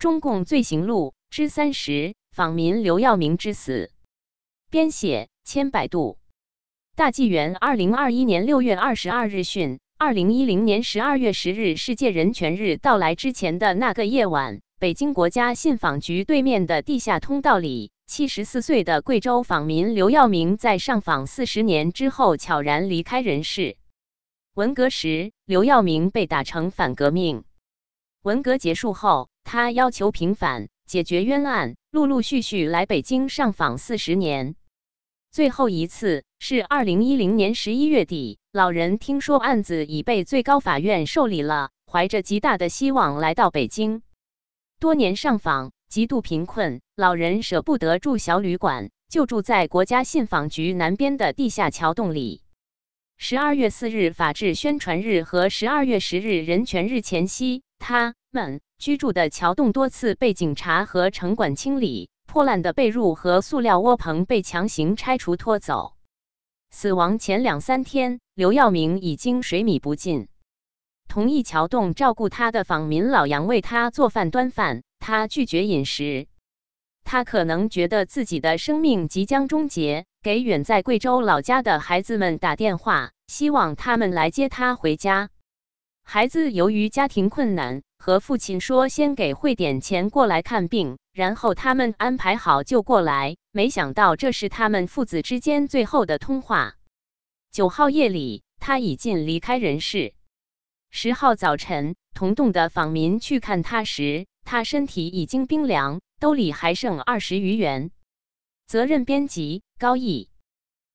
中共罪行录之三十：访民刘耀明之死。编写：千百度。大纪元二零二一年六月二十二日讯：二零一零年十二月十日，世界人权日到来之前的那个夜晚，北京国家信访局对面的地下通道里，七十四岁的贵州访民刘耀明在上访四十年之后悄然离开人世。文革时，刘耀明被打成反革命。文革结束后，他要求平反、解决冤案，陆陆续续来北京上访四十年。最后一次是二零一零年十一月底，老人听说案子已被最高法院受理了，怀着极大的希望来到北京。多年上访，极度贫困，老人舍不得住小旅馆，就住在国家信访局南边的地下桥洞里。十二月四日法制宣传日和十二月十日人权日前夕，他们居住的桥洞多次被警察和城管清理，破烂的被褥和塑料窝棚被强行拆除拖走。死亡前两三天，刘耀明已经水米不进。同一桥洞照顾他的访民老杨为他做饭端饭，他拒绝饮食。他可能觉得自己的生命即将终结。给远在贵州老家的孩子们打电话，希望他们来接他回家。孩子由于家庭困难，和父亲说先给汇点钱过来看病，然后他们安排好就过来。没想到这是他们父子之间最后的通话。九号夜里，他已经离开人世。十号早晨，同洞的访民去看他时，他身体已经冰凉，兜里还剩二十余元。责任编辑。高毅。